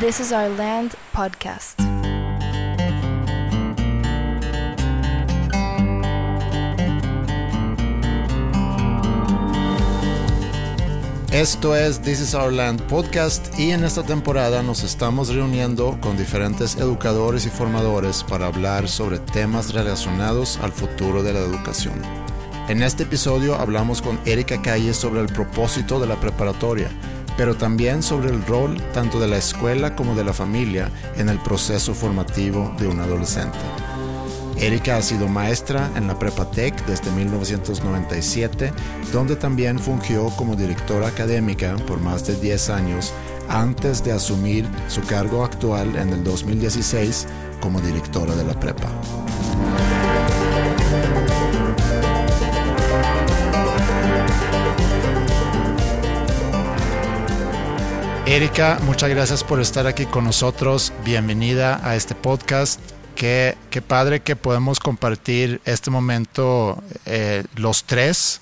This is Our Land podcast. Esto es This is Our Land podcast y en esta temporada nos estamos reuniendo con diferentes educadores y formadores para hablar sobre temas relacionados al futuro de la educación. En este episodio hablamos con Erika Calle sobre el propósito de la preparatoria, pero también sobre el rol tanto de la escuela como de la familia en el proceso formativo de un adolescente. Erika ha sido maestra en la Prepatec desde 1997, donde también fungió como directora académica por más de 10 años antes de asumir su cargo actual en el 2016 como directora de la prepa. Erika, muchas gracias por estar aquí con nosotros. Bienvenida a este podcast. Qué, padre que podemos compartir este momento eh, los tres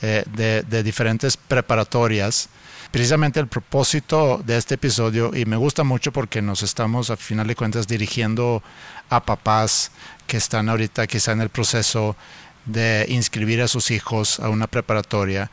eh, de, diferentes preparatorias. Precisamente el propósito de este episodio, y me gusta mucho porque nos estamos a final de cuentas dirigiendo a papás que están ahorita quizá en el proceso de inscribir a sus hijos a una preparatoria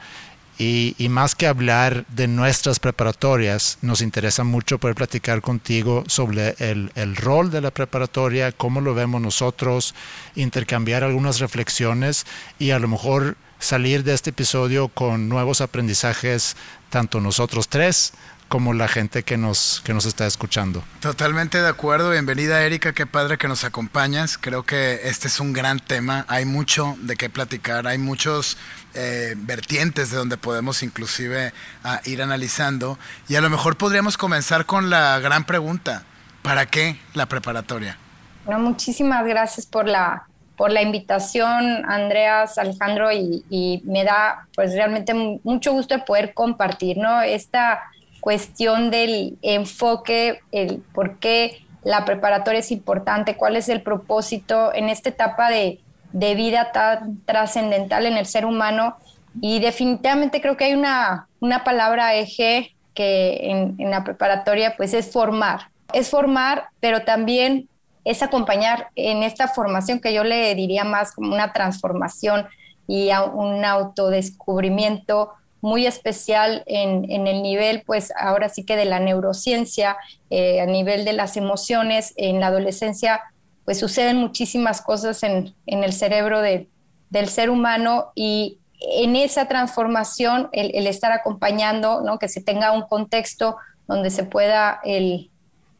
y, más que hablar de nuestras preparatorias, nos interesa mucho poder platicar contigo sobre el, el, rol de la preparatoria, cómo lo vemos nosotros, intercambiar algunas reflexiones y a lo mejor salir de este episodio con nuevos aprendizajes, tanto nosotros tres como la gente que nos, que nos está escuchando. Totalmente de acuerdo. Bienvenida Erika, qué padre que nos acompañas. Creo que este es un gran tema. Hay mucho de qué platicar, hay muchos eh, vertientes de donde podemos inclusive ah, ir analizando. Y a lo mejor podríamos comenzar con la gran pregunta. ¿Para qué la preparatoria? Bueno, muchísimas gracias por la, por la invitación, Andreas, Alejandro, y, y, me da pues realmente mucho gusto poder compartir, ¿no? Esta cuestión del enfoque, el por qué la preparatoria es importante, cuál es el propósito en esta etapa de, vida tan trascendental en el ser humano. Y definitivamente creo que hay una, una palabra eje que en, en, la preparatoria pues es formar. Es formar, pero también es acompañar en esta formación que yo le diría más como una transformación y a un autodescubrimiento muy especial en, el nivel, pues ahora sí que de la neurociencia, eh, a nivel de las emociones, en la adolescencia, pues suceden muchísimas cosas en, el cerebro del ser humano y en esa transformación, el, estar acompañando, ¿no? que se tenga un contexto donde se pueda el,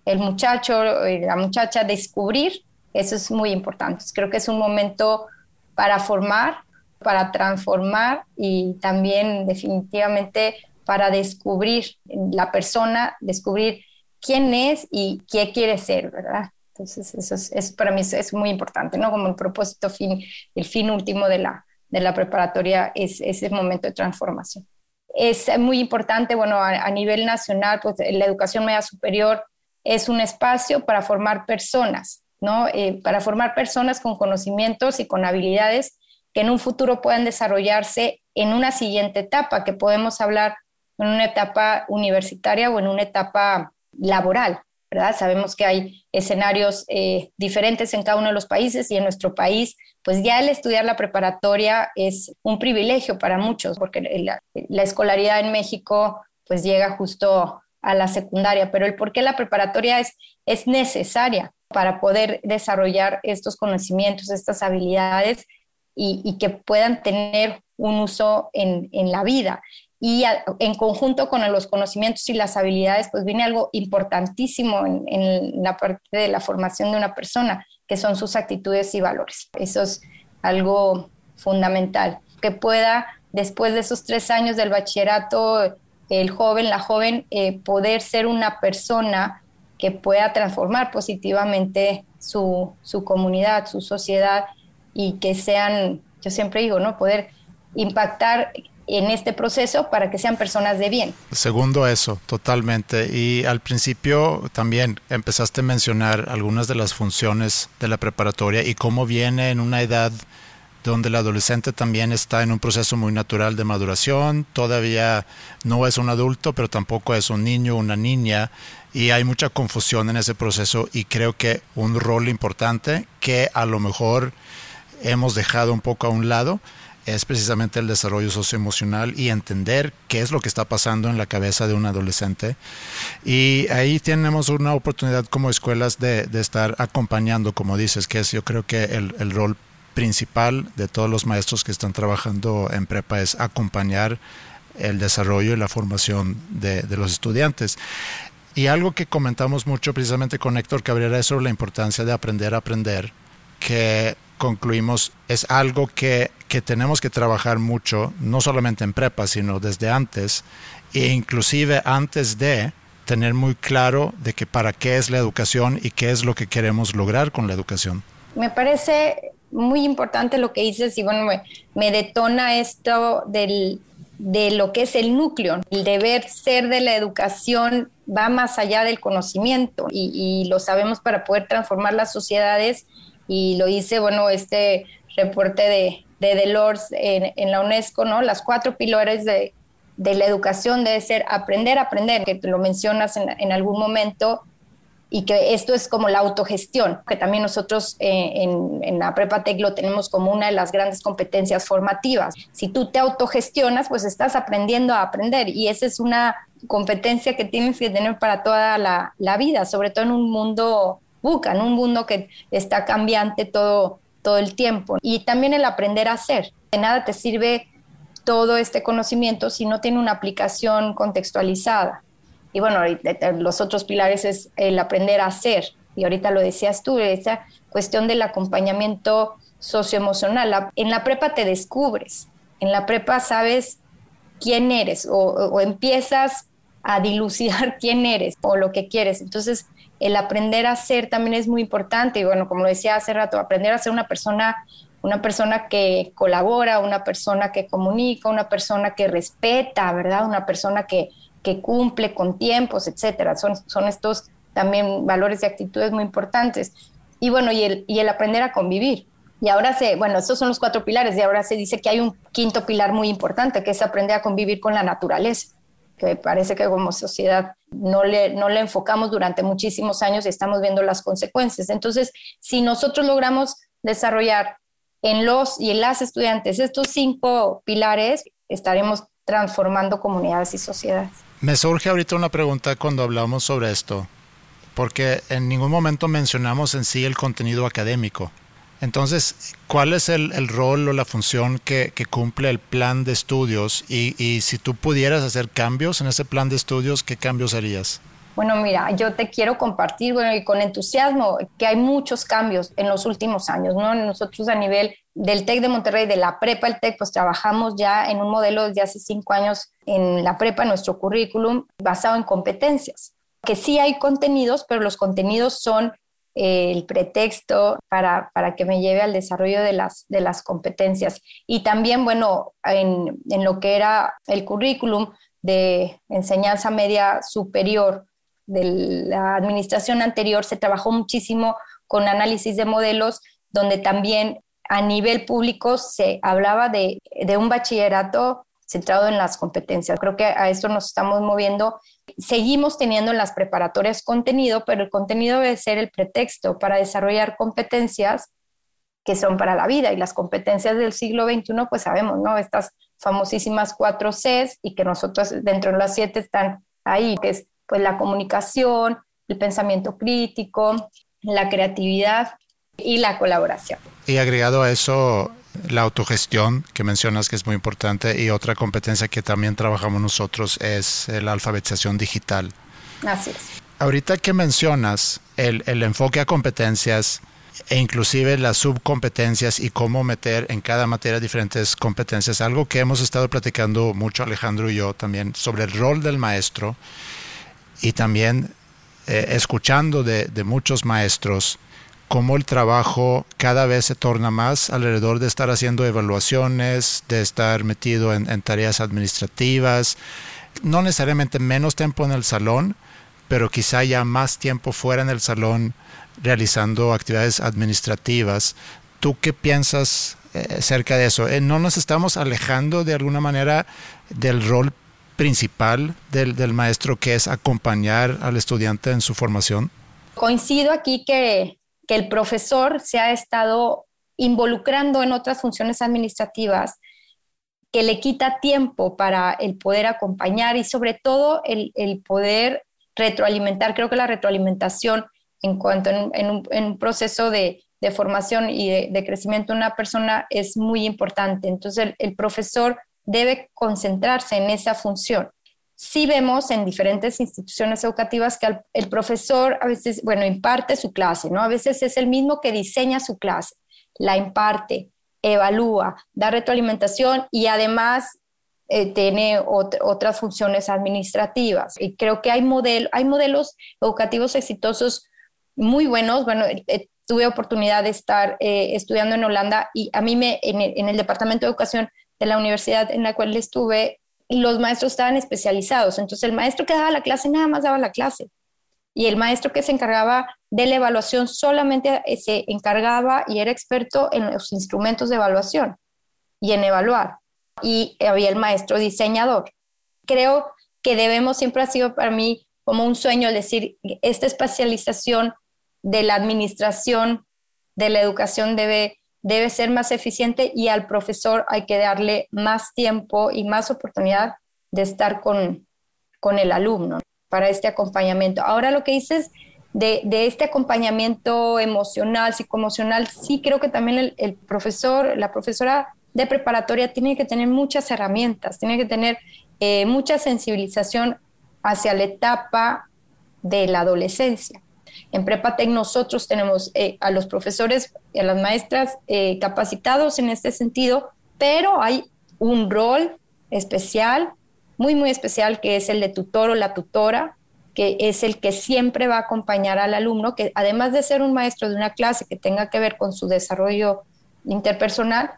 el muchacho, eh, la muchacha descubrir, eso es muy importante. Creo que es un momento para formar, para transformar y también definitivamente para descubrir la persona, descubrir quién es y qué quiere ser, ¿verdad? Entonces, eso, es, para mí es, muy importante, ¿no? Como el propósito fin, el fin último de la, de la preparatoria es ese momento de transformación. Es muy importante, bueno, a, nivel nacional, pues la educación media superior es un espacio para formar personas, ¿no? Eh, para formar personas con conocimientos y con habilidades que en un futuro puedan desarrollarse en una siguiente etapa, que podemos hablar en una etapa universitaria o en una etapa laboral, ¿verdad? Sabemos que hay escenarios eh, diferentes en cada uno de los países y en nuestro país, pues ya el estudiar la preparatoria es un privilegio para muchos, porque la, la escolaridad en México pues llega justo a la secundaria, pero el por qué la preparatoria es, es necesaria para poder desarrollar estos conocimientos, estas habilidades y, que puedan tener un uso en, la vida. Y en conjunto con los conocimientos y las habilidades, pues viene algo importantísimo en, la parte de la formación de una persona, que son sus actitudes y valores. Eso es algo fundamental, que pueda, después de esos tres años del bachillerato, el joven, la joven, eh, poder ser una persona que pueda transformar positivamente su, su comunidad, su sociedad y que sean, yo siempre digo, ¿no? Poder impactar en este proceso para que sean personas de bien. Segundo eso, totalmente. Y al principio también empezaste a mencionar algunas de las funciones de la preparatoria y cómo viene en una edad donde el adolescente también está en un proceso muy natural de maduración, todavía no es un adulto, pero tampoco es un niño una niña, y hay mucha confusión en ese proceso y creo que un rol importante que a lo mejor hemos dejado un poco a un lado es precisamente el desarrollo socioemocional y entender qué es lo que está pasando en la cabeza de un adolescente. Y ahí tenemos una oportunidad como escuelas de, estar acompañando, como dices, que es yo creo que el, el rol principal de todos los maestros que están trabajando en prepa es acompañar el desarrollo y la formación de, de, los estudiantes. Y algo que comentamos mucho precisamente con Héctor Cabrera es sobre la importancia de aprender a aprender, que concluimos es algo que, que tenemos que trabajar mucho, no solamente en prepa, sino desde antes, e inclusive antes de tener muy claro de que para qué es la educación y qué es lo que queremos lograr con la educación. Me parece muy importante lo que dices y bueno, me, detona esto del, de lo que es el núcleo. El deber ser de la educación va más allá del conocimiento y, lo sabemos para poder transformar las sociedades y lo dice, bueno, este reporte de, de Delors en, en, la UNESCO, ¿no? Las cuatro pilares de, de, la educación debe ser aprender, aprender, que lo mencionas en, en algún momento, y que esto es como la autogestión, que también nosotros eh, en, en, la Prepa Tech lo tenemos como una de las grandes competencias formativas. Si tú te autogestionas, pues estás aprendiendo a aprender y esa es una competencia que tienes que tener para toda la, la vida, sobre todo en un mundo buca, en un mundo que está cambiante todo, todo el tiempo. Y también el aprender a hacer. De nada te sirve todo este conocimiento si no tiene una aplicación contextualizada. Y bueno, los otros pilares es el aprender a hacer. Y ahorita lo decías tú, esa cuestión del acompañamiento socioemocional. En la prepa te descubres, en la prepa sabes quién eres o, o empiezas a dilucidar quién eres o lo que quieres. Entonces, el aprender a ser también es muy importante. Y bueno, como decía hace rato, aprender a ser una persona, una persona que colabora, una persona que comunica, una persona que respeta, ¿verdad? Una persona que, que cumple con tiempos, etcétera. Son, son estos también valores y actitudes muy importantes. Y bueno, y el, y el aprender a convivir. Y ahora se, bueno, estos son los cuatro pilares, y ahora se dice que hay un quinto pilar muy importante, que es aprender a convivir con la naturaleza, que parece que como sociedad no le, no le enfocamos durante muchísimos años y estamos viendo las consecuencias. Entonces, si nosotros logramos desarrollar en los y en las estudiantes estos cinco pilares, estaremos transformando comunidades y sociedades. Me surge ahorita una pregunta cuando hablamos sobre esto, porque en ningún momento mencionamos en sí el contenido académico. Entonces, ¿cuál es el, el rol o la función que, cumple el plan de estudios? Y, y, si tú pudieras hacer cambios en ese plan de estudios, ¿qué cambios harías? Bueno, mira, yo te quiero compartir bueno, y con entusiasmo que hay muchos cambios en los últimos años. ¿no? Nosotros a nivel del TEC de Monterrey, de la prepa, el TEC, pues trabajamos ya en un modelo desde hace cinco años en la prepa, nuestro currículum, basado en competencias. Que sí hay contenidos, pero los contenidos son el pretexto para, para, que me lleve al desarrollo de las, de las competencias. Y también, bueno, en, en lo que era el currículum de enseñanza media superior de la administración anterior, se trabajó muchísimo con análisis de modelos, donde también a nivel público se hablaba de, de un bachillerato centrado en las competencias. Creo que a esto nos estamos moviendo. Seguimos teniendo en las preparatorias contenido, pero el contenido debe ser el pretexto para desarrollar competencias que son para la vida y las competencias del siglo XXI, pues sabemos, ¿no? Estas famosísimas cuatro Cs y que nosotros dentro de las siete están ahí, que es pues la comunicación, el pensamiento crítico, la creatividad y la colaboración. Y agregado a eso, la autogestión que mencionas que es muy importante y otra competencia que también trabajamos nosotros es la alfabetización digital. Así es. Ahorita que mencionas el, el enfoque a competencias e inclusive las subcompetencias y cómo meter en cada materia diferentes competencias, algo que hemos estado platicando mucho Alejandro y yo también sobre el rol del maestro y también eh, escuchando de, de muchos maestros cómo el trabajo cada vez se torna más alrededor de estar haciendo evaluaciones, de estar metido en, tareas administrativas, no necesariamente menos tiempo en el salón, pero quizá ya más tiempo fuera en el salón realizando actividades administrativas. ¿Tú qué piensas eh, cerca de eso. Eh, ¿No nos estamos alejando de alguna manera del rol principal del, del maestro, que es acompañar al estudiante en su formación? Coincido aquí que, que el profesor se ha estado involucrando en otras funciones administrativas que le quita tiempo para el poder acompañar y sobre todo el, el poder retroalimentar. Creo que la retroalimentación en cuanto en, un, en un, proceso de, de formación y de, de, crecimiento de una persona es muy importante. Entonces el, el profesor debe concentrarse en esa función. Sí vemos en diferentes instituciones educativas que el, profesor a veces, bueno, imparte su clase, ¿no? A veces es el mismo que diseña su clase, la imparte, evalúa, da retroalimentación y además eh, tiene ot otras funciones administrativas. Y creo que hay, model hay modelos educativos exitosos muy buenos. Bueno, eh, tuve oportunidad de estar eh, estudiando en Holanda y a mí me, en el, Departamento de Educación de la universidad en la cual estuve, los maestros estaban especializados. Entonces el maestro que daba la clase nada más daba la clase. Y el maestro que se encargaba de la evaluación solamente eh, se encargaba y era experto en los instrumentos de evaluación y en evaluar. Y había el maestro diseñador. Creo que debemos, siempre ha sido para mí como un sueño el decir, esta especialización de la administración de la educación debe, debe ser más eficiente y al profesor hay que darle más tiempo y más oportunidad de estar con, con el alumno para este acompañamiento. Ahora lo que dices de, de este acompañamiento emocional, psicoemocional, sí creo que también el, profesor, la profesora de preparatoria tiene que tener muchas herramientas, tiene que tener eh, mucha sensibilización hacia la etapa de la adolescencia. En Prepatec nosotros tenemos eh, a los profesores y a las maestras eh, capacitados en este sentido, pero hay un rol especial muy, muy especial, que es el de tutor o la tutora, que es el que siempre va a acompañar al alumno, que además de ser un maestro de una clase que tenga que ver con su desarrollo interpersonal,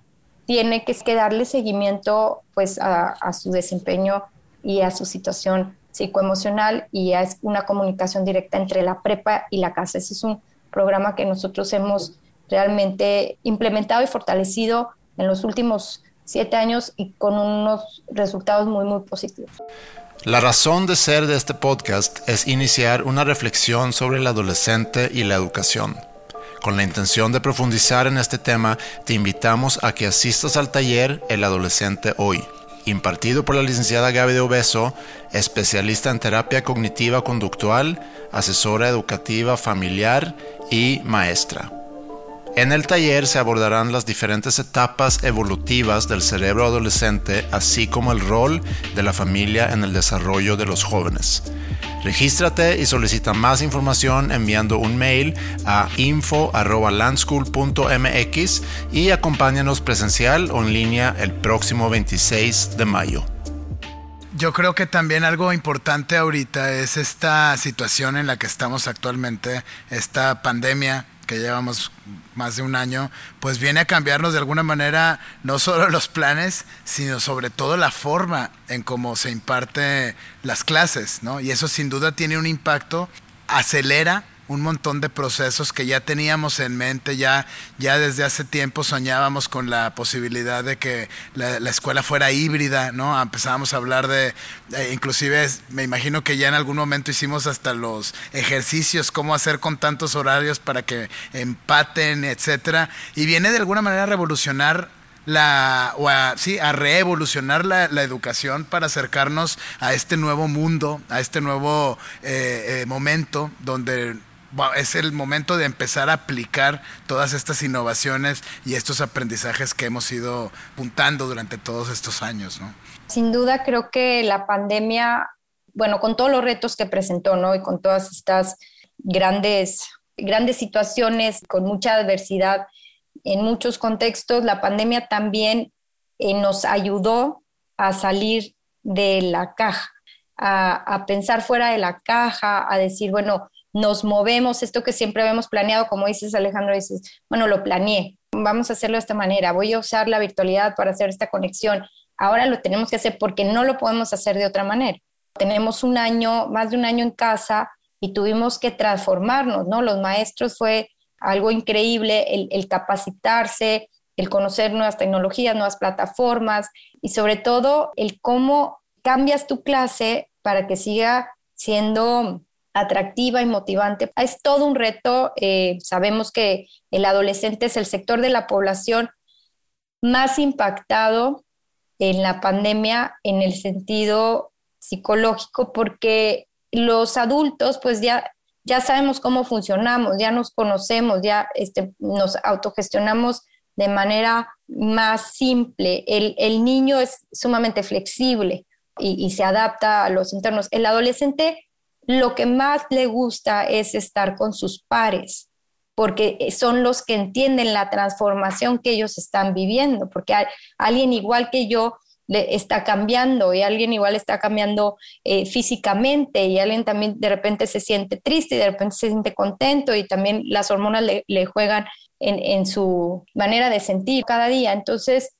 tiene que, darle seguimiento pues, a, a, su desempeño y a su situación psicoemocional y es una comunicación directa entre la prepa y la casa. Ese es un programa que nosotros hemos realmente implementado y fortalecido en los últimos siete años y con unos resultados muy, muy positivos. La razón de ser de este podcast es iniciar una reflexión sobre el adolescente y la educación. Con la intención de profundizar en este tema, te invitamos a que asistas al taller El Adolescente Hoy, impartido por la licenciada Gaby de Obeso, especialista en terapia cognitiva conductual, asesora educativa familiar y maestra. En el taller se abordarán las diferentes etapas evolutivas del cerebro adolescente, así como el rol de la familia en el desarrollo de los jóvenes. Regístrate y solicita más información enviando un mail a info.landschool.mx y acompáñanos presencial o en línea el próximo 26 de mayo. Yo creo que también algo importante ahorita es esta situación en la que estamos actualmente, esta pandemia que llevamos más de un año, pues viene a cambiarnos de alguna manera no solo los planes, sino sobre todo la forma en cómo se imparte las clases, ¿no? Y eso sin duda tiene un impacto, acelera un montón de procesos que ya teníamos en mente, ya, ya desde hace tiempo soñábamos con la posibilidad de que la, la escuela fuera híbrida, ¿no? Empezábamos a hablar de, eh, inclusive me imagino que ya en algún momento hicimos hasta los ejercicios, cómo hacer con tantos horarios para que empaten, etcétera, y viene de alguna manera a revolucionar la, o a, sí, a reevolucionar la, la, educación para acercarnos a este nuevo mundo, a este nuevo eh, eh, momento donde es el momento de empezar a aplicar todas estas innovaciones y estos aprendizajes que hemos ido puntando durante todos estos años, ¿no? Sin duda creo que la pandemia, bueno, con todos los retos que presentó, ¿no? Y con todas estas grandes, grandes situaciones, con mucha adversidad en muchos contextos, la pandemia también eh, nos ayudó a salir de la caja, a, a pensar fuera de la caja, a decir, bueno, nos movemos, esto que siempre habíamos planeado, como dices Alejandro, dices, bueno, lo planeé, vamos a hacerlo de esta manera, voy a usar la virtualidad para hacer esta conexión. Ahora lo tenemos que hacer porque no lo podemos hacer de otra manera. Tenemos un año, más de un año en casa y tuvimos que transformarnos, ¿no? Los maestros fue algo increíble el, el capacitarse, el conocer nuevas tecnologías, nuevas plataformas y sobre todo el cómo cambias tu clase para que siga siendo atractiva y motivante. Es todo un reto. Eh, sabemos que el adolescente es el sector de la población más impactado en la pandemia en el sentido psicológico porque los adultos pues ya, ya sabemos cómo funcionamos, ya nos conocemos, ya este, nos autogestionamos de manera más simple. El, niño es sumamente flexible y, y, se adapta a los entornos. El adolescente lo que más le gusta es estar con sus pares, porque son los que entienden la transformación que ellos están viviendo, porque alguien igual que yo le está cambiando y alguien igual está cambiando eh, físicamente y alguien también de repente se siente triste y de repente se siente contento y también las hormonas le, juegan en, su manera de sentir cada día. Entonces,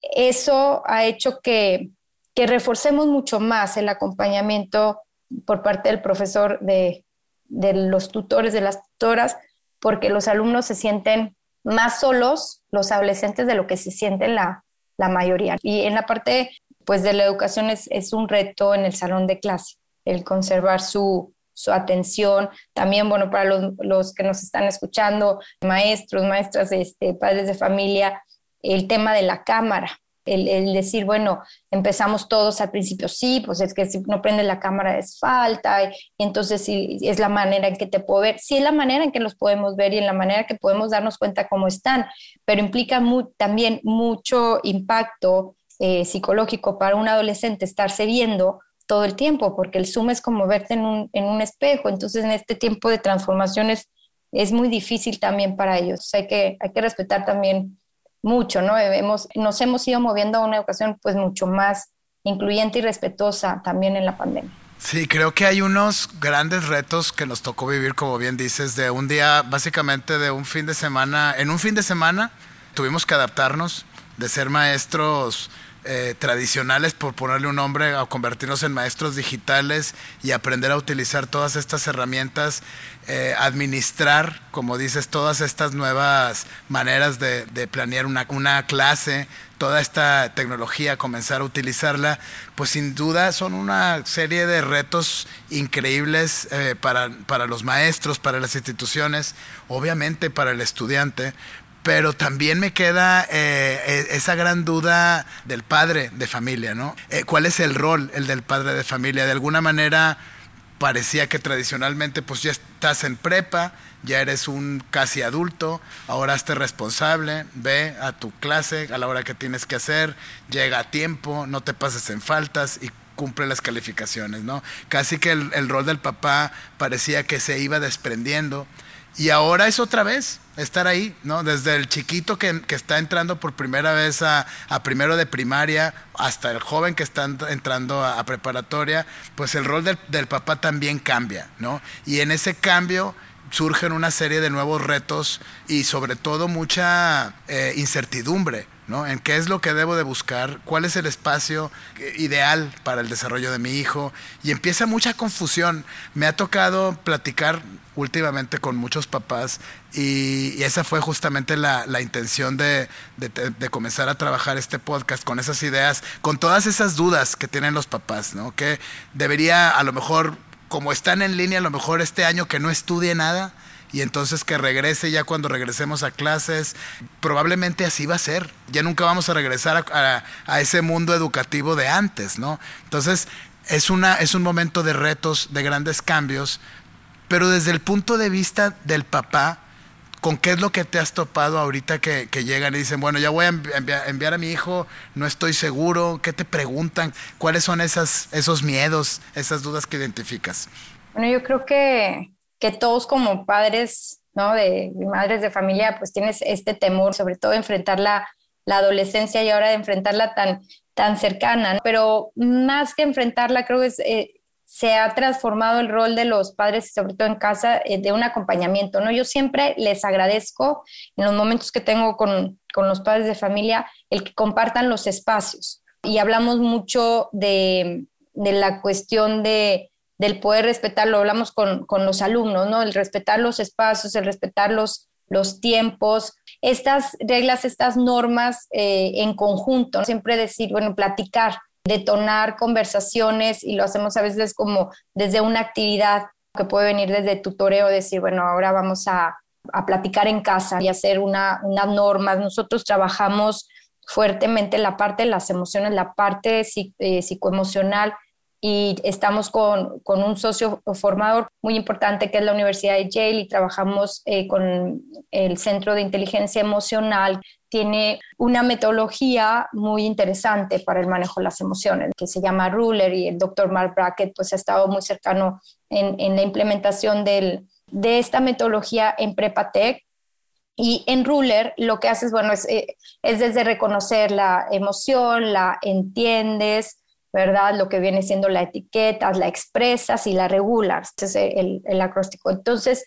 eso ha hecho que, que reforcemos mucho más el acompañamiento por parte del profesor, de, de los tutores, de las tutoras, porque los alumnos se sienten más solos, los adolescentes, de lo que se sienten la, la mayoría. Y en la parte pues, de la educación es, es un reto en el salón de clase, el conservar su, su atención. También, bueno, para los, los, que nos están escuchando, maestros, maestras, este, padres de familia, el tema de la cámara el, decir, bueno, empezamos todos al principio, sí, pues es que si no prende la cámara es falta, y, entonces sí, es la manera en que te puedo ver, sí es la manera en que los podemos ver y en la manera que podemos darnos cuenta cómo están, pero implica también mucho impacto eh, psicológico para un adolescente estarse viendo todo el tiempo, porque el Zoom es como verte en un, en un espejo, entonces en este tiempo de transformaciones es muy difícil también para ellos, hay que, hay que respetar también mucho, ¿no? Hemos, nos hemos ido moviendo a una educación pues mucho más incluyente y respetuosa también en la pandemia. Sí, creo que hay unos grandes retos que nos tocó vivir, como bien dices, de un día, básicamente de un fin de semana. En un fin de semana tuvimos que adaptarnos de ser maestros eh, tradicionales, por ponerle un nombre, a convertirnos en maestros digitales y aprender a utilizar todas estas herramientas, eh, administrar, como dices, todas estas nuevas maneras de, planear una, clase, toda esta tecnología, comenzar a utilizarla, pues sin duda son una serie de retos increíbles eh, para, para los maestros, para las instituciones, obviamente para el estudiante, pero también me queda eh, e, esa gran duda del padre de familia, ¿no? Eh, ¿Cuál es el rol, el del padre de familia? De alguna manera parecía que tradicionalmente pues ya estás en prepa, ya eres un casi adulto, ahora estés responsable, ve a tu clase a la hora que tienes que hacer, llega a tiempo, no te pases en faltas y cumple las calificaciones, ¿no? Casi que el, el rol del papá parecía que se iba desprendiendo y ahora es otra vez estar ahí, ¿no? Desde el chiquito que, está entrando por primera vez a, primero de primaria hasta el joven que está entrando a, preparatoria, pues el rol del, papá también cambia, ¿no? Y en ese cambio surgen una serie de nuevos retos y sobre todo mucha eh, incertidumbre ¿no? En qué es lo que debo de buscar, cuál es el espacio ideal para el desarrollo de mi hijo. Y empieza mucha confusión. Me ha tocado platicar últimamente con muchos papás y, esa fue justamente la, intención de, comenzar a trabajar este podcast con esas ideas, con todas esas dudas que tienen los papás, ¿no? Que debería a lo mejor, como están en línea, a lo mejor este año que no estudie nada y entonces que regrese ya cuando regresemos a clases. Probablemente así va a ser. Ya nunca vamos a regresar a, ese mundo educativo de antes, ¿no? Entonces es, una, es un momento de retos, de grandes cambios, pero desde el punto de vista del papá, ¿con qué es lo que te has topado ahorita que, llegan y dicen, bueno, ya voy a enviar, a mi hijo, no estoy seguro? ¿Qué te preguntan? ¿Cuáles son esas, esos miedos, esas dudas que identificas? Bueno, yo creo que que todos como padres, ¿no? De madres de familia, pues tienes este temor, sobre todo de enfrentar la, adolescencia y ahora de enfrentarla tan, tan cercana. Pero más que enfrentarla, creo que eh, se ha transformado el rol de los padres, sobre todo en casa, eh, de un acompañamiento, ¿no? Yo siempre les agradezco en los momentos que tengo con, con los padres de familia el que compartan los espacios. Y hablamos mucho de, de la cuestión de del poder respetar, lo hablamos con, con, los alumnos, ¿no? El respetar los espacios, el respetar los, los tiempos estas reglas, estas normas eh, en conjunto, siempre decir, bueno, platicar, detonar conversaciones y lo hacemos a veces como desde una actividad que puede venir desde tutoreo, decir, bueno, ahora vamos a, a platicar en casa y hacer una, unas normas. Nosotros trabajamos fuertemente la parte de las emociones, la parte eh, psicoemocional y estamos con, con, un socio formador muy importante que es la Universidad de Yale y trabajamos eh, con el Centro de Inteligencia Emocional. Tiene una metodología muy interesante para el manejo de las emociones que se llama Ruler y el doctor Mark Brackett pues ha estado muy cercano en, en la implementación del, de esta metodología en Prepatec y en Ruler lo que haces, bueno, es, eh, es desde reconocer la emoción, la entiendes, ¿verdad? Lo que viene siendo la etiqueta, la expresas y la regulas, es el, el acróstico. Entonces,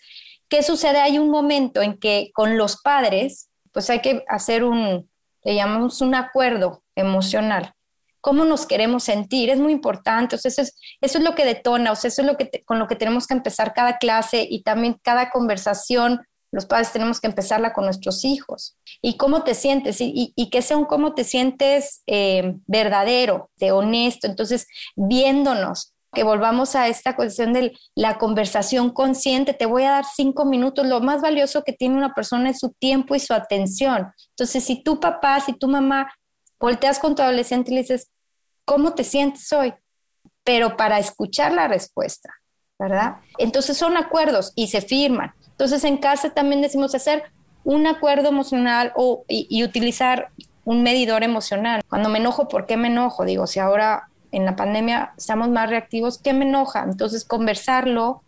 ¿qué sucede? Hay un momento en que con los padres, pues hay que hacer un, le llamamos un acuerdo emocional. ¿Cómo nos queremos sentir? Es muy importante, o eso es, eso es lo que detona, o sea, eso es lo que con lo que tenemos que empezar cada clase y también cada conversación los padres tenemos que empezarla con nuestros hijos. ¿Y cómo te sientes? Y, que sea un cómo te sientes eh, verdadero, de honesto. Entonces, viéndonos, que volvamos a esta cuestión de la conversación consciente. Te voy a dar cinco minutos. Lo más valioso que tiene una persona es su tiempo y su atención. Entonces, si tu papá, si tu mamá volteas con tu adolescente y le dices, ¿cómo te sientes hoy? Pero para escuchar la respuesta, ¿verdad? Entonces son acuerdos y se firman. Entonces en casa también decimos hacer un acuerdo emocional o, y, utilizar un medidor emocional. Cuando me enojo, ¿por qué me enojo? Digo, si ahora en la pandemia estamos más reactivos, ¿qué me enoja? Entonces conversarlo,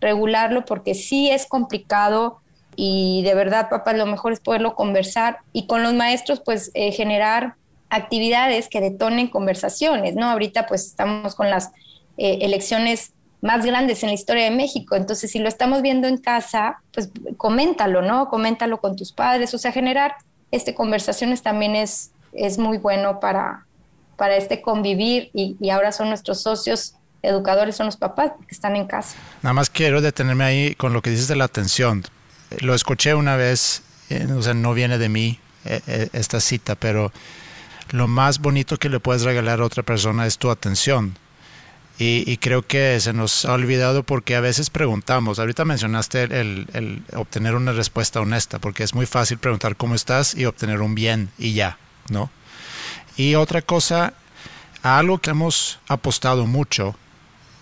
regularlo, porque sí es complicado y de verdad, papá, lo mejor es poderlo conversar y con los maestros, pues eh, generar actividades que detonen conversaciones, ¿no? Ahorita pues estamos con las eh, elecciones más grandes en la historia de México. Entonces, si lo estamos viendo en casa, pues coméntalo, ¿no? Coméntalo con tus padres. O sea, generar este, conversaciones también es, es muy bueno para, para este convivir y, ahora son nuestros socios educadores, son los papás que están en casa. Nada más quiero detenerme ahí con lo que dices de la atención. Lo escuché una vez, eh, o sea, no viene de mí eh, eh, esta cita, pero lo más bonito que le puedes regalar a otra persona es tu atención y, creo que se nos ha olvidado porque a veces preguntamos, ahorita mencionaste el, obtener una respuesta honesta, porque es muy fácil preguntar cómo estás y obtener un bien y ya, ¿no? Y otra cosa, algo que hemos apostado mucho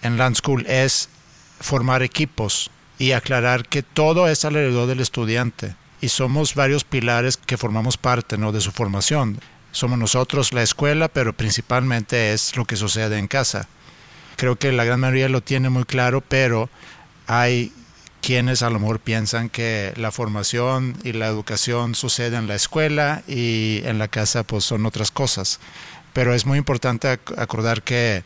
en Land School es formar equipos y aclarar que todo es alrededor del estudiante y somos varios pilares que formamos parte ¿no? de su formación. Somos nosotros la escuela, pero principalmente es lo que sucede en casa. Creo que la gran mayoría lo tiene muy claro, pero hay quienes a lo mejor piensan que la formación y la educación sucede en la escuela y en la casa pues son otras cosas. Pero es muy importante acordar que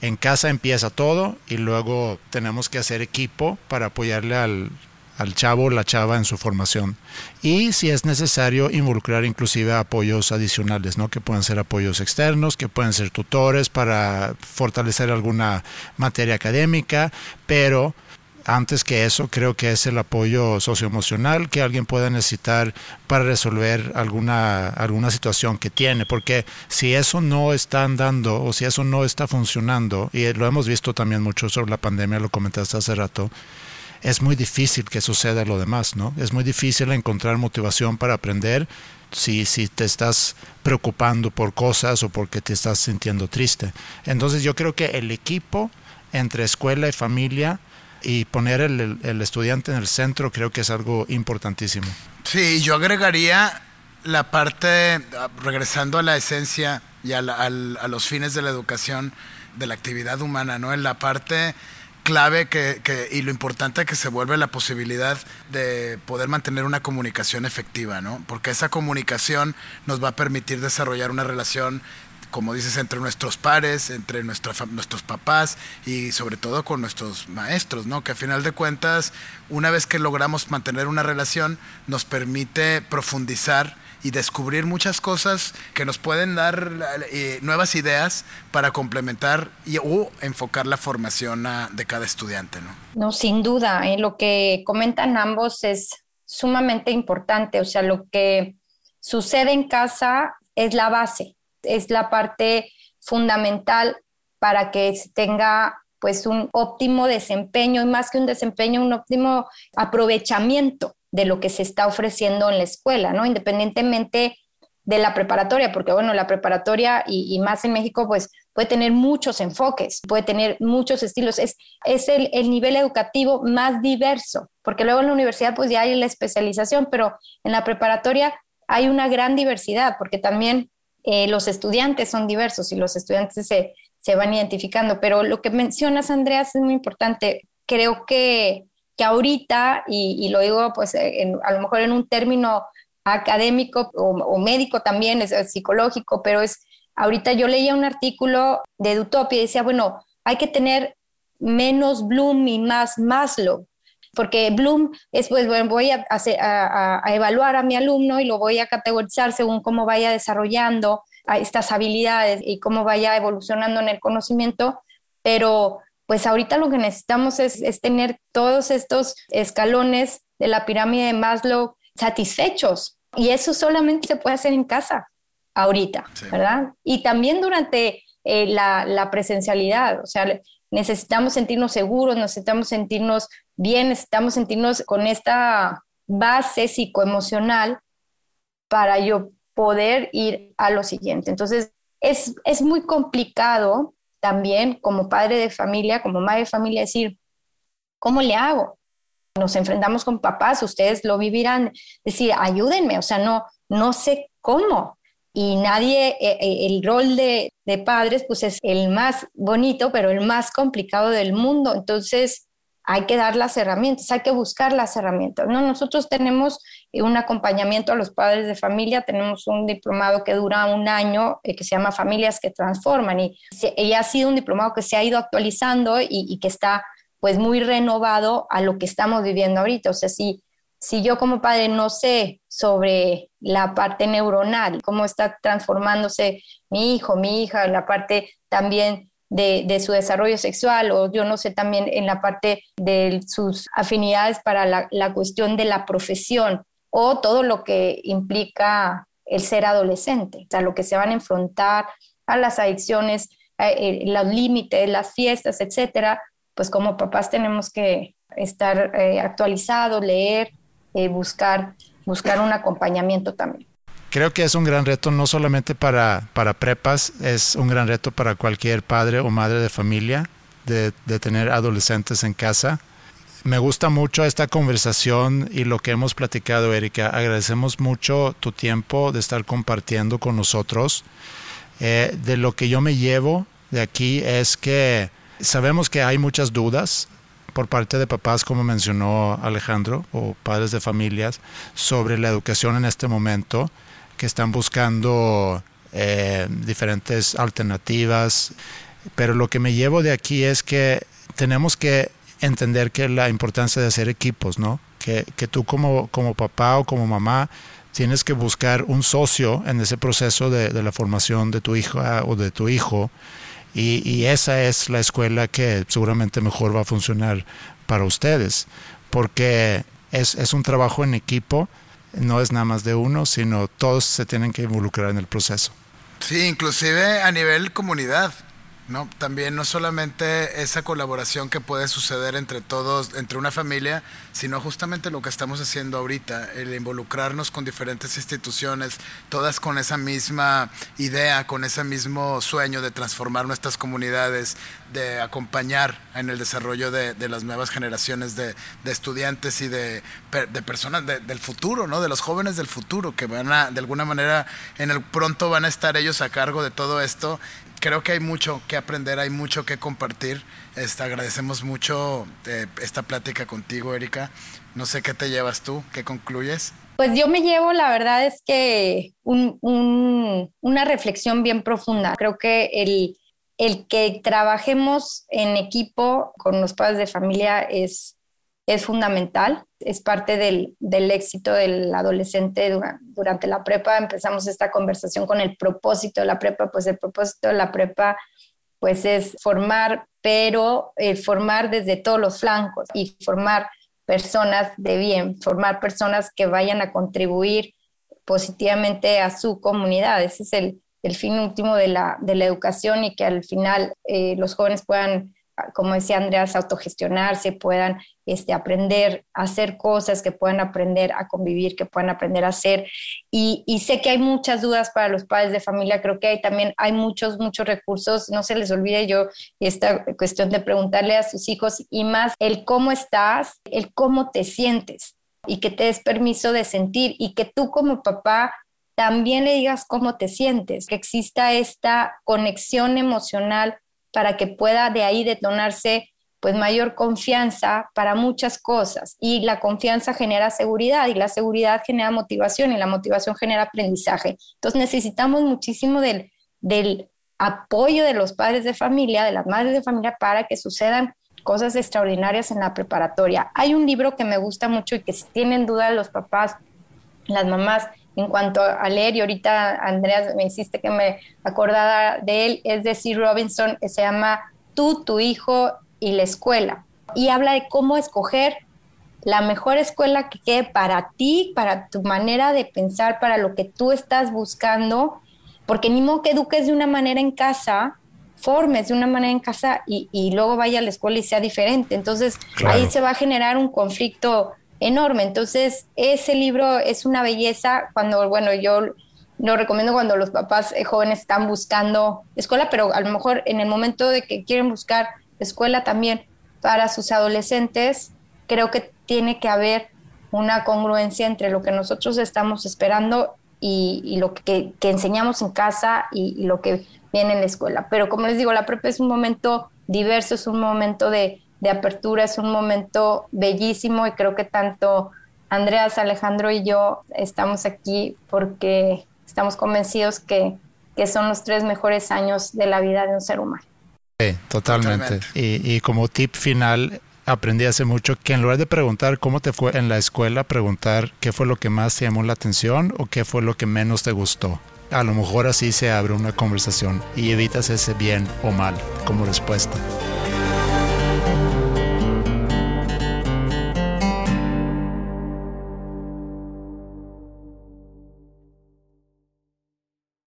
en casa empieza todo y luego tenemos que hacer equipo para apoyarle al, al chavo o la chava en su formación. Y si es necesario, involucrar inclusive apoyos adicionales, ¿no? que pueden ser apoyos externos, que pueden ser tutores para fortalecer alguna materia académica, pero antes que eso, creo que es el apoyo socioemocional que alguien pueda necesitar para resolver alguna, alguna situación que tiene. Porque si eso no está andando o si eso no está funcionando, y lo hemos visto también mucho sobre la pandemia, lo comentaste hace rato, es muy difícil que suceda lo demás, ¿no? Es muy difícil encontrar motivación para aprender si, si te estás preocupando por cosas o porque te estás sintiendo triste. Entonces yo creo que el equipo entre escuela y familia y poner el, el estudiante en el centro creo que es algo importantísimo. Sí, yo agregaría la parte, regresando a la esencia y a, a los fines de la educación, de la actividad humana, ¿no? En la parte clave que, que, y lo importante que se vuelve la posibilidad de poder mantener una comunicación efectiva, ¿no? Porque esa comunicación nos va a permitir desarrollar una relación como dices, entre nuestros pares, entre nuestra, nuestros papás y sobre todo con nuestros maestros, ¿no? Que a final de cuentas, una vez que logramos mantener una relación, nos permite profundizar y descubrir muchas cosas que nos pueden dar eh, nuevas ideas para complementar o enfocar la formación de cada estudiante. ¿no? no, sin duda. ¿eh? Lo que comentan ambos es sumamente importante, o sea, lo que sucede en casa es la base, es la parte fundamental para que tenga pues un óptimo desempeño y más que un desempeño, un óptimo aprovechamiento de lo que se está ofreciendo en la escuela, ¿no? Independientemente de la preparatoria, porque bueno, la preparatoria y, más en México, pues puede tener muchos enfoques, puede tener muchos estilos, es, es el, el, nivel educativo más diverso, porque luego en la universidad pues ya hay la especialización, pero en la preparatoria hay una gran diversidad, porque también eh, los estudiantes son diversos y los estudiantes se, se van identificando, pero lo que mencionas, Andreas, es muy importante. Creo que, que ahorita, y, lo digo pues a lo mejor en un término académico o, médico también, es, psicológico, pero es, ahorita yo leía un artículo de Utopia y decía, bueno, hay que tener menos Bloom y más Maslow, porque Bloom es, pues, bueno, voy a, evaluar a mi alumno y lo voy a categorizar según cómo vaya desarrollando estas habilidades y cómo vaya evolucionando en el conocimiento, pero pues ahorita lo que necesitamos es, es tener todos estos escalones de la pirámide de Maslow satisfechos. Y eso solamente se puede hacer en casa, ahorita, ¿verdad? Y también durante eh, la, presencialidad, o sea, necesitamos sentirnos seguros, necesitamos sentirnos bien, necesitamos sentirnos con esta base psicoemocional para yo poder ir a lo siguiente. Entonces, es, es muy complicado también como padre de familia, como madre de familia, decir, ¿cómo le hago? nos enfrentamos con papás, ustedes lo vivirán, decir, ayúdenme, o sea, no, no sé cómo. Y nadie, eh, eh, el rol de, de padres, pues es el más bonito, pero el más complicado del mundo. Entonces, hay que dar las herramientas, hay que buscar las herramientas. ¿no? Nosotros tenemos un acompañamiento a los padres de familia, tenemos un diplomado que dura un año eh, que se llama Familias que Transforman y, y, ha sido un diplomado que se ha ido actualizando y, y que está pues muy renovado a lo que estamos viviendo ahorita. O sea, si, si yo como padre no sé sobre la parte neuronal, cómo está transformándose mi hijo, mi hija, la parte también de, su desarrollo sexual, o yo no sé también en la parte de sus afinidades para la, cuestión de la profesión, o todo lo que implica el ser adolescente, o lo que se van a enfrentar a las adicciones, eh, los límites, las fiestas, etcétera, pues como papás tenemos que estar eh, actualizados, leer, eh, buscar, buscar un acompañamiento también. Creo que es un gran reto no solamente para, para prepas, es un gran reto para cualquier padre o madre de familia de, tener adolescentes en casa. Me gusta mucho esta conversación y lo que hemos platicado, Erika. Agradecemos mucho tu tiempo de estar compartiendo con nosotros. Eh, de lo que yo me llevo de aquí es que Sabemos que hay muchas dudas por parte de papás, como mencionó Alejandro, o padres de familias, sobre la educación en este momento, que están buscando eh, diferentes alternativas. Pero lo que me llevo de aquí es que tenemos que entender que la importancia de hacer equipos, ¿no? Que, que tú como, como papá o como mamá tienes que buscar un socio en ese proceso de, de la formación de tu hija o de tu hijo y, esa es la escuela que seguramente mejor va a funcionar para ustedes, porque es, es un trabajo en equipo, no es nada más de uno, sino todos se tienen que involucrar en el proceso. Sí, inclusive a nivel comunidad. ¿No? También no solamente esa colaboración que puede suceder entre todos, entre una familia, sino justamente lo que estamos haciendo ahorita, el involucrarnos con diferentes instituciones, todas con esa misma idea, con ese mismo sueño de transformar nuestras comunidades, de acompañar en el desarrollo de, las nuevas generaciones de, estudiantes y de, personas del futuro, ¿no? de los jóvenes del futuro, que van a, de alguna manera, en el pronto van a estar ellos a cargo de todo esto creo que hay mucho que aprender, hay mucho que compartir. Este, agradecemos mucho eh, esta plática contigo, Erika. No sé qué te llevas tú, qué concluyes. Pues yo me llevo, la verdad es que una reflexión bien profunda. Creo que el, el que trabajemos en equipo con los padres de familia es es fundamental, es parte del, éxito del adolescente durante, la prepa. Empezamos esta conversación con el propósito de la prepa, pues el propósito de la prepa pues es formar, pero eh, formar desde todos los flancos y formar personas de bien, formar personas que vayan a contribuir positivamente a su comunidad. Ese es el, fin último de la, de la, educación y que al final eh, los jóvenes puedan como decía Andreas, autogestionarse, puedan este, aprender a hacer cosas, que puedan aprender a convivir, que puedan aprender a hacer. Y, sé que hay muchas dudas para los padres de familia, creo que hay también hay muchos, muchos recursos, no se les olvide yo esta cuestión de preguntarle a sus hijos y más el cómo estás, el cómo te sientes y que te des permiso de sentir y que tú como papá también le digas cómo te sientes, que exista esta conexión emocional para que pueda de ahí detonarse pues mayor confianza para muchas cosas y la confianza genera seguridad y la seguridad genera motivación y la motivación genera aprendizaje. Entonces necesitamos muchísimo del, del apoyo de los padres de familia, de las madres de familia para que sucedan cosas extraordinarias en la preparatoria. Hay un libro que me gusta mucho y que si tienen duda los papás, las mamás, en cuanto a leer, y ahorita Andreas me hiciste que me acordara de él, es de C. Robinson, que se llama Tú, tu hijo y la escuela. Y habla de cómo escoger la mejor escuela que quede para ti, para tu manera de pensar, para lo que tú estás buscando, porque ni modo que eduques de una manera en casa, formes de una manera en casa y, y luego vaya a la escuela y sea diferente. Entonces ahí se va a generar un conflicto enorme. Entonces, ese libro es una belleza cuando, bueno, yo lo recomiendo cuando los papás eh, jóvenes están buscando escuela, pero a lo mejor en el momento de que quieren buscar escuela también para sus adolescentes, creo que tiene que haber una congruencia entre lo que nosotros estamos esperando y, lo que, enseñamos en casa y, y, lo que viene en la escuela. Pero como les digo, la prepa es un momento diverso, es un momento de, de apertura. Es un momento bellísimo y creo que tanto Andreas, Alejandro y yo estamos aquí porque estamos convencidos que, que son los tres mejores años de la vida de un ser humano. Sí, totalmente. Y, y, como tip final, aprendí hace mucho que en lugar de preguntar cómo te fue en la escuela, preguntar qué fue lo que más te llamó la atención o qué fue lo que menos te gustó. A lo mejor así se abre una conversación y evitas ese bien o mal como respuesta.